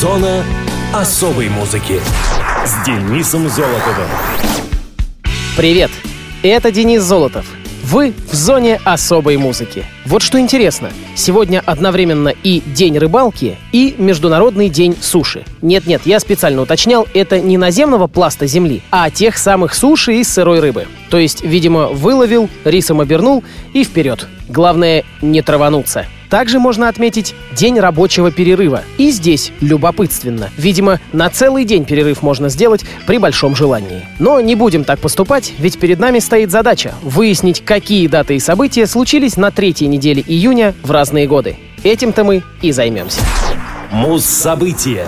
Зона особой музыки с Денисом Золотовым. Привет, это Денис Золотов. Вы в зоне особой музыки. Вот что интересно, сегодня одновременно и День рыбалки, и Международный день суши. Нет-нет, я специально уточнял, это не наземного пласта земли, а тех самых суши из сырой рыбы. То есть, видимо, выловил, рисом обернул и вперед. Главное, не травануться. Также можно отметить день рабочего перерыва. И здесь любопытственно. Видимо, на целый день перерыв можно сделать при большом желании. Но не будем так поступать, ведь перед нами стоит задача выяснить, какие даты и события случились на третьей неделе июня в разные годы. Этим-то мы и займемся. Муз-события.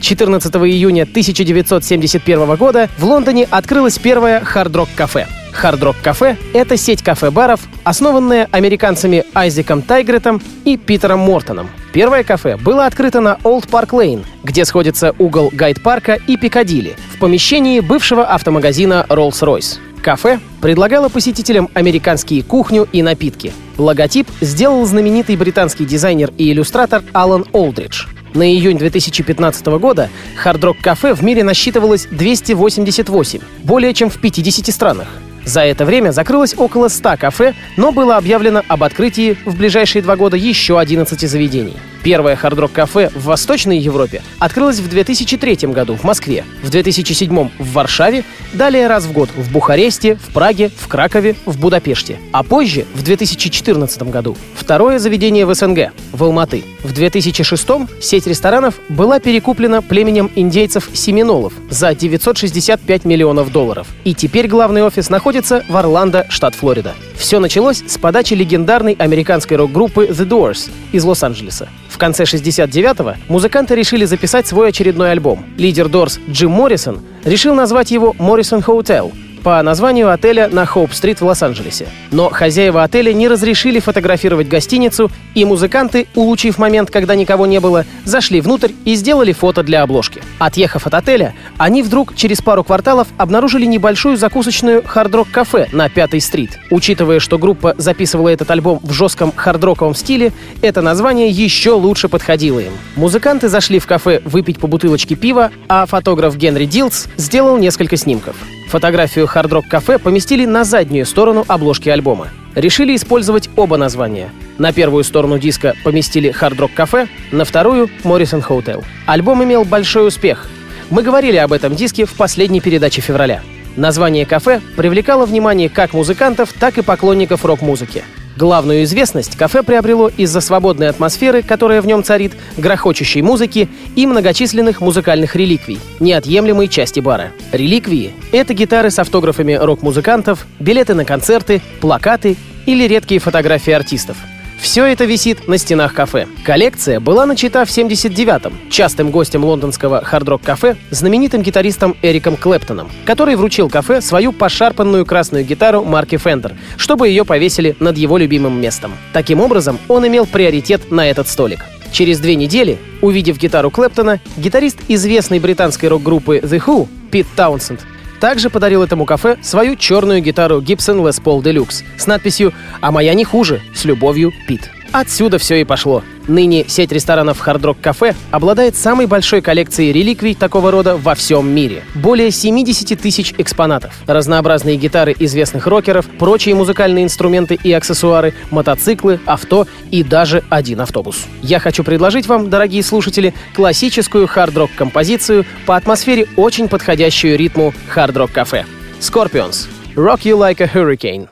14 июня 1971 года в Лондоне открылось первое хард-рок-кафе. Хард-Рок Кафе — это сеть кафе-баров, основанная американцами Айзеком Тайгретом и Питером Мортоном. Первое кафе было открыто на Олд Парк Лейн, где сходится угол Гайд-парка и Пикадилли, в помещении бывшего автомагазина Rolls-Royce. Кафе предлагало посетителям американские кухню и напитки. Логотип сделал знаменитый британский дизайнер и иллюстратор Алан Олдридж. На июнь 2015 года Хард-Рок Кафе в мире насчитывалось 288, более чем в 50 странах. За это время закрылось около 100 кафе, но было объявлено об открытии в ближайшие два года еще 11 заведений. Первое хард-рок-кафе в Восточной Европе открылось в 2003 году в Москве, в 2007 в Варшаве, далее раз в год в Бухаресте, в Праге, в Кракове, в Будапеште. А позже, в 2014 году, второе заведение в СНГ, в Алматы. В 2006 сеть ресторанов была перекуплена племенем индейцев Семинолов за 965 миллионов долларов. И теперь главный офис находится в Орландо, штат Флорида. Все началось с подачи легендарной американской рок-группы The Doors из Лос-Анджелеса. В конце 69-го музыканты решили записать свой очередной альбом. Лидер Doors Джим Моррисон решил назвать его Morrison Hotel, по названию отеля на Хоуп-стрит в Лос-Анджелесе. Но хозяева отеля не разрешили фотографировать гостиницу, и музыканты, улучив момент, когда никого не было, зашли внутрь и сделали фото для обложки. Отъехав от отеля, они вдруг через пару кварталов обнаружили небольшую закусочную хард-рок-кафе на Пятой стрит. Учитывая, что группа записывала этот альбом в жестком хард-роковом стиле, это название еще лучше подходило им. Музыканты зашли в кафе выпить по бутылочке пива, а фотограф Генри Дилдс сделал несколько снимков. Фотографию Hard Rock Cafe поместили на заднюю сторону обложки альбома. Решили использовать оба названия. На первую сторону диска поместили Hard Rock Cafe, на вторую — Morrison Hotel. Альбом имел большой успех. Мы говорили об этом диске в последней передаче февраля. Название кафе привлекало внимание как музыкантов, так и поклонников рок-музыки. Главную известность кафе приобрело из-за свободной атмосферы, которая в нем царит, грохочущей музыки и многочисленных музыкальных реликвий, неотъемлемой части бара. Реликвии — это гитары с автографами рок-музыкантов, билеты на концерты, плакаты или редкие фотографии артистов — все это висит на стенах кафе. Коллекция была начата в 79-м частым гостем лондонского хард-рок-кафе, знаменитым гитаристом Эриком Клэптоном, который вручил кафе свою пошарпанную красную гитару марки Fender, чтобы ее повесили над его любимым местом. Таким образом, он имел приоритет на этот столик. Через две недели, увидев гитару Клэптона, гитарист известной британской рок-группы The Who, Пит Таунсенд, также подарил этому кафе свою черную гитару Gibson Les Paul Deluxe с надписью «А моя не хуже, с любовью, Пит». Отсюда все и пошло. Ныне сеть ресторанов Hard Rock Cafe обладает самой большой коллекцией реликвий такого рода во всем мире. Более 70 тысяч экспонатов. Разнообразные гитары известных рокеров, прочие музыкальные инструменты и аксессуары, мотоциклы, авто и даже один автобус. Я хочу предложить вам, дорогие слушатели, классическую хард-рок композицию по атмосфере, очень подходящую ритму Hard Rock Cafe. Scorpions. Rock You Like a Hurricane.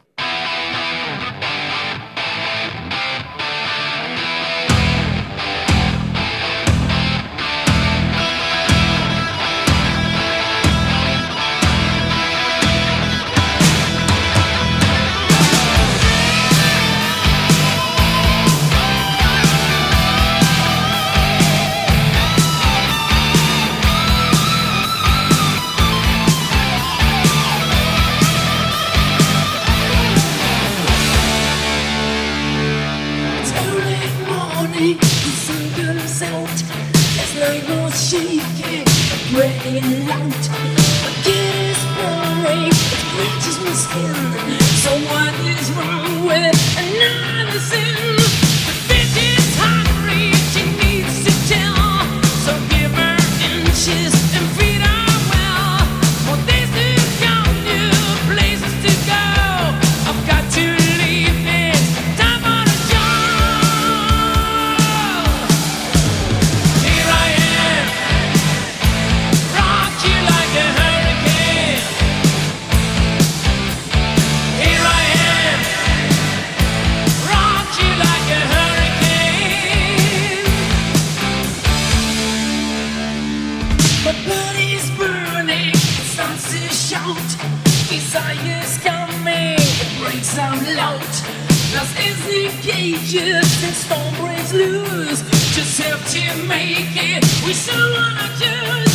I will seek it. Radiant light, a is burning. It my skin. So what is wrong with another sin? cages that storm breaks loose. Just help to make it. We still wanna do.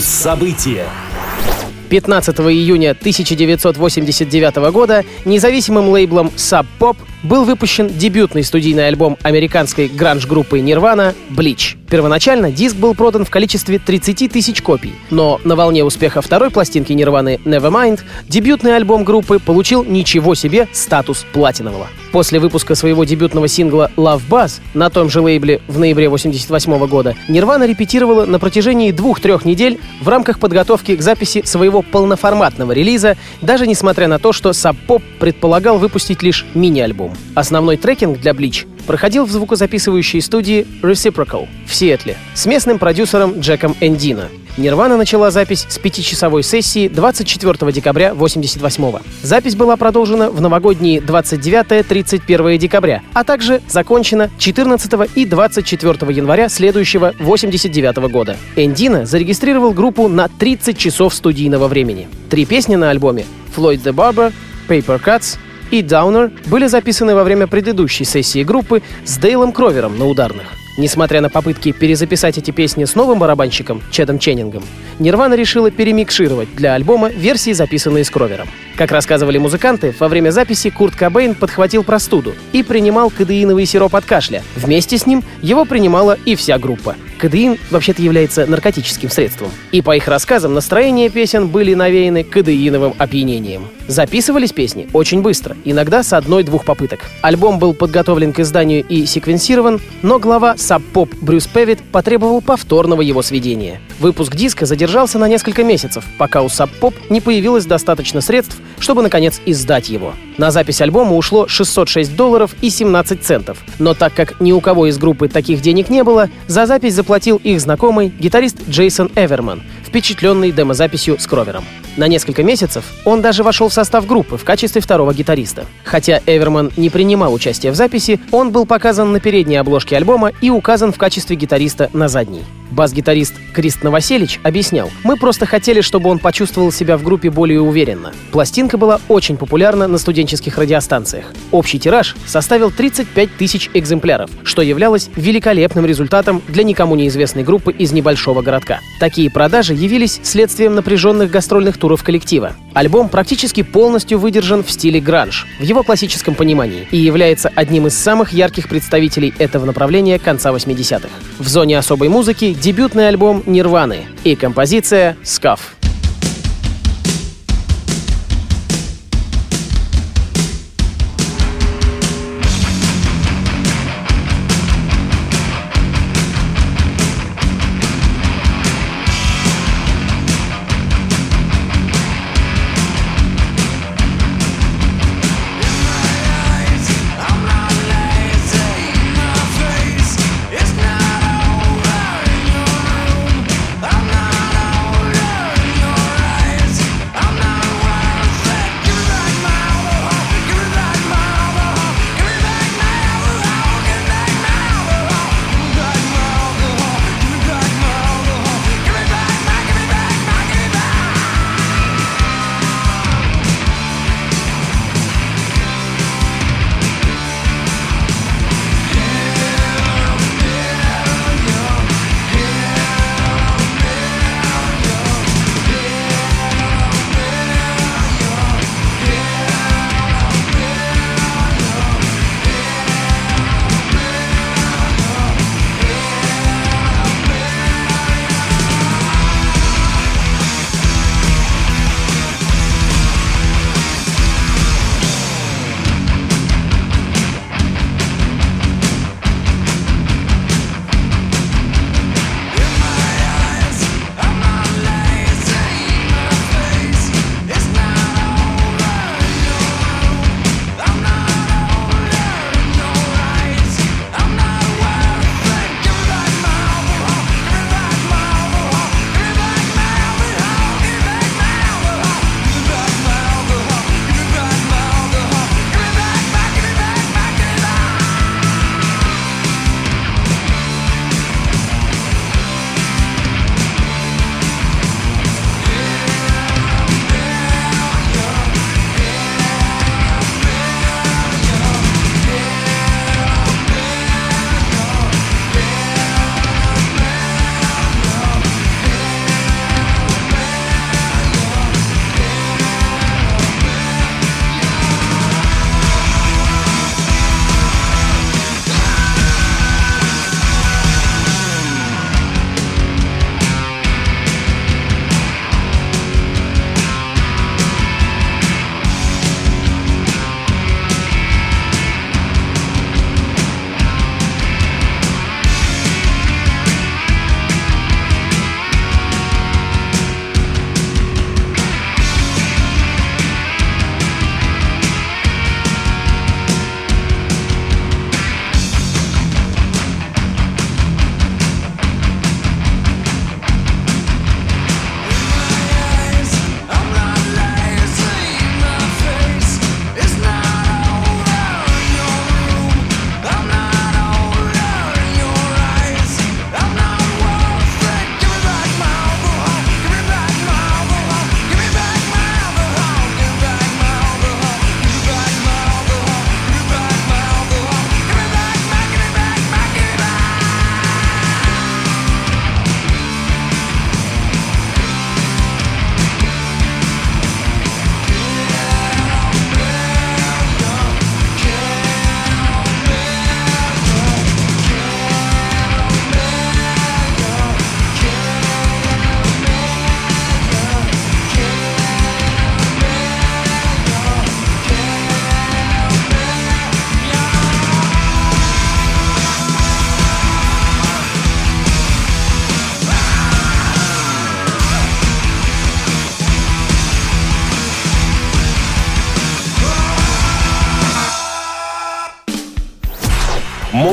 События. 15 июня 1989 года независимым лейблом Sub Pop был выпущен дебютный студийный альбом американской гранж-группы Nirvana «Bleach». Первоначально диск был продан в количестве 30 тысяч копий, но на волне успеха второй пластинки Нирваны Nevermind дебютный альбом группы получил ничего себе статус платинового. После выпуска своего дебютного сингла Love Buzz на том же лейбле в ноябре 1988 года Нирвана репетировала на протяжении двух-трех недель в рамках подготовки к записи своего полноформатного релиза, даже несмотря на то, что Sub Pop предполагал выпустить лишь мини-альбом. Основной трекинг для Bleach проходил в звукозаписывающей студии Reciprocal в Сиэтле с местным продюсером Джеком Эндино. Нирвана начала запись с пятичасовой сессии 24 декабря 1988 Запись была продолжена в новогодние 29-31 декабря, а также закончена 14 и 24 января следующего 89 года. Эндина зарегистрировал группу на 30 часов студийного времени. Три песни на альбоме «Floyd the Barber», «Paper Cuts» и Downer были записаны во время предыдущей сессии группы с Дейлом Кровером на ударных. Несмотря на попытки перезаписать эти песни с новым барабанщиком Чедом Ченнингом, Нирвана решила перемикшировать для альбома версии, записанные с Кровером. Как рассказывали музыканты, во время записи Курт Кобейн подхватил простуду и принимал кадеиновый сироп от кашля. Вместе с ним его принимала и вся группа. Кадеин вообще-то является наркотическим средством. И по их рассказам настроения песен были навеяны кадеиновым опьянением. Записывались песни очень быстро, иногда с одной-двух попыток. Альбом был подготовлен к изданию и секвенсирован, но глава Pop Брюс Певит потребовал повторного его сведения. Выпуск диска задержался на несколько месяцев, пока у Pop не появилось достаточно средств, чтобы, наконец, издать его. На запись альбома ушло 606 долларов и 17 центов. Но так как ни у кого из группы таких денег не было, за запись заплатил их знакомый гитарист Джейсон Эверман, впечатленный демозаписью с Кровером. На несколько месяцев он даже вошел в состав группы в качестве второго гитариста. Хотя Эверман не принимал участия в записи, он был показан на передней обложке альбома и указан в качестве гитариста на задней. Бас-гитарист Крист Новоселич объяснял, «Мы просто хотели, чтобы он почувствовал себя в группе более уверенно. Пластинка была очень популярна на студенческих радиостанциях. Общий тираж составил 35 тысяч экземпляров, что являлось великолепным результатом для никому неизвестной группы из небольшого городка. Такие продажи явились следствием напряженных гастрольных туров коллектива. Альбом практически полностью выдержан в стиле гранж, в его классическом понимании, и является одним из самых ярких представителей этого направления конца 80-х. В зоне особой музыки дебютный альбом «Нирваны» и композиция «Скаф».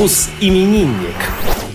Мус-именинник.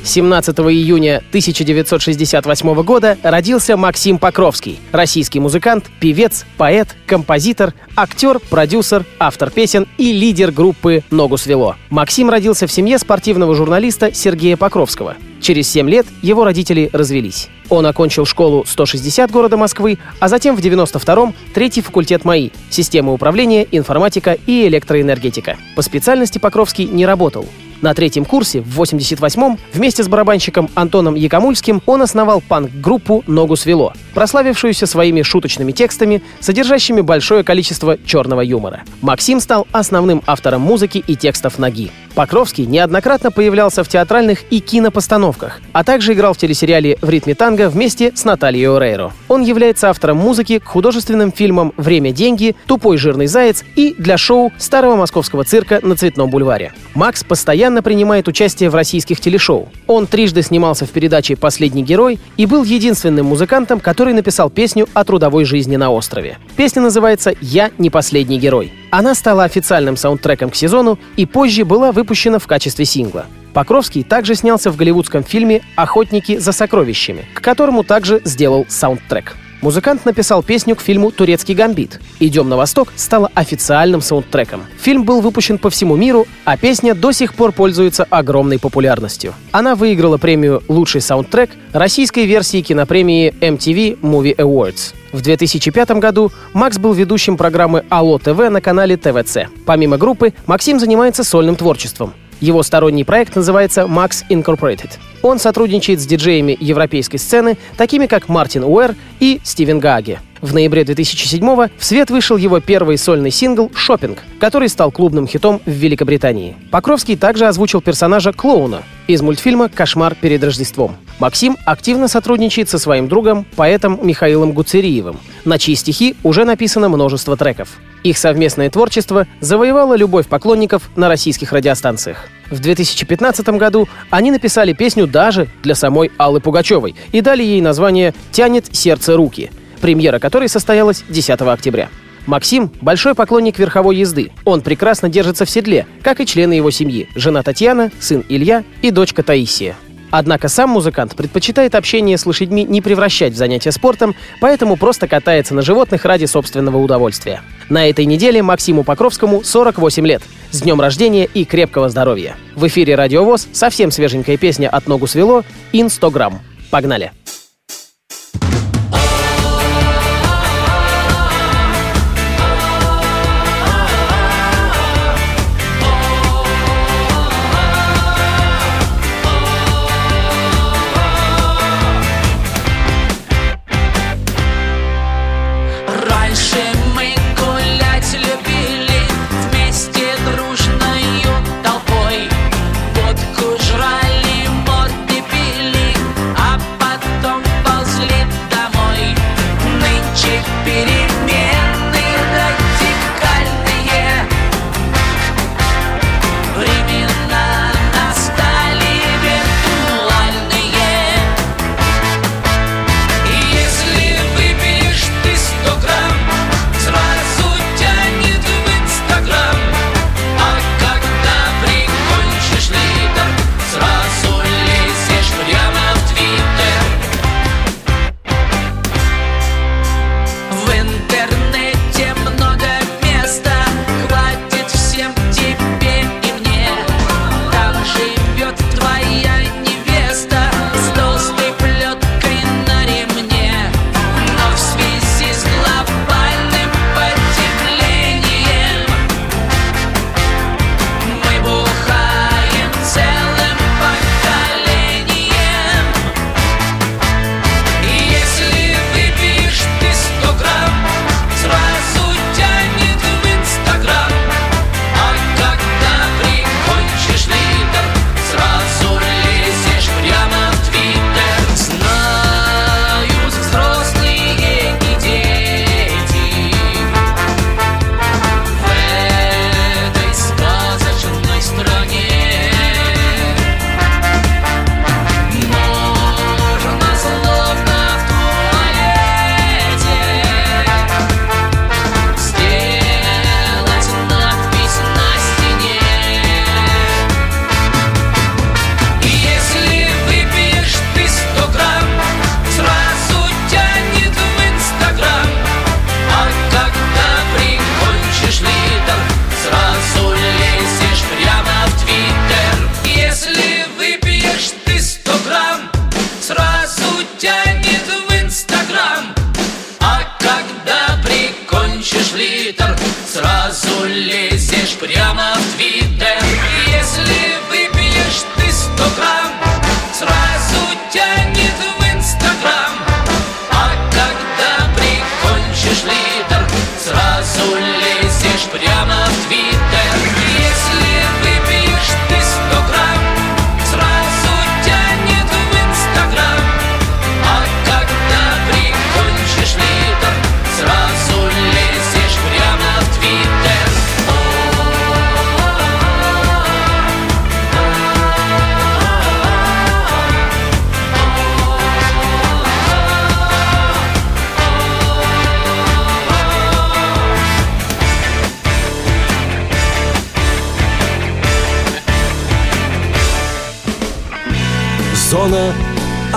17 июня 1968 года родился Максим Покровский, российский музыкант, певец, поэт, композитор, актер, продюсер, автор песен и лидер группы «Ногу свело». Максим родился в семье спортивного журналиста Сергея Покровского. Через 7 лет его родители развелись. Он окончил школу 160 города Москвы, а затем в 92-м третий факультет МАИ – системы управления, информатика и электроэнергетика. По специальности Покровский не работал. На третьем курсе, в 88-м, вместе с барабанщиком Антоном Якомульским он основал панк-группу «Ногу свело», прославившуюся своими шуточными текстами, содержащими большое количество черного юмора. Максим стал основным автором музыки и текстов «Ноги». Покровский неоднократно появлялся в театральных и кинопостановках, а также играл в телесериале «В ритме танго» вместе с Натальей Орейро. Он является автором музыки к художественным фильмам «Время – деньги», «Тупой жирный заяц» и для шоу старого московского цирка на Цветном бульваре. Макс постоянно принимает участие в российских телешоу. Он трижды снимался в передаче «Последний герой» и был единственным музыкантом, который написал песню о трудовой жизни на острове. Песня называется «Я не последний герой». Она стала официальным саундтреком к сезону и позже была выпущена в качестве сингла. Покровский также снялся в голливудском фильме «Охотники за сокровищами», к которому также сделал саундтрек. Музыкант написал песню к фильму «Турецкий гамбит». «Идем на восток» стала официальным саундтреком. Фильм был выпущен по всему миру, а песня до сих пор пользуется огромной популярностью. Она выиграла премию «Лучший саундтрек» российской версии кинопремии MTV Movie Awards. В 2005 году Макс был ведущим программы «Алло ТВ» на канале ТВЦ. Помимо группы, Максим занимается сольным творчеством. Его сторонний проект называется Max Incorporated. Он сотрудничает с диджеями европейской сцены, такими как Мартин Уэр и Стивен Гаги. В ноябре 2007-го в свет вышел его первый сольный сингл «Шопинг», который стал клубным хитом в Великобритании. Покровский также озвучил персонажа Клоуна из мультфильма «Кошмар перед Рождеством». Максим активно сотрудничает со своим другом, поэтом Михаилом Гуцериевым, на чьи стихи уже написано множество треков. Их совместное творчество завоевало любовь поклонников на российских радиостанциях. В 2015 году они написали песню даже для самой Аллы Пугачевой и дали ей название «Тянет сердце руки», премьера которой состоялась 10 октября. Максим – большой поклонник верховой езды. Он прекрасно держится в седле, как и члены его семьи – жена Татьяна, сын Илья и дочка Таисия. Однако сам музыкант предпочитает общение с лошадьми не превращать в занятие спортом, поэтому просто катается на животных ради собственного удовольствия. На этой неделе Максиму Покровскому 48 лет. С днем рождения и крепкого здоровья. В эфире «Радиовоз» совсем свеженькая песня «От ногу свело» «Инстаграм». Погнали! Морды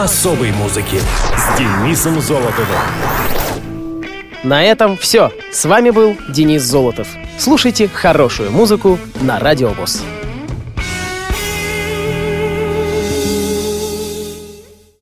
особой музыки с Денисом Золотовым. На этом все. С вами был Денис Золотов. Слушайте хорошую музыку на Радио ВОЗ.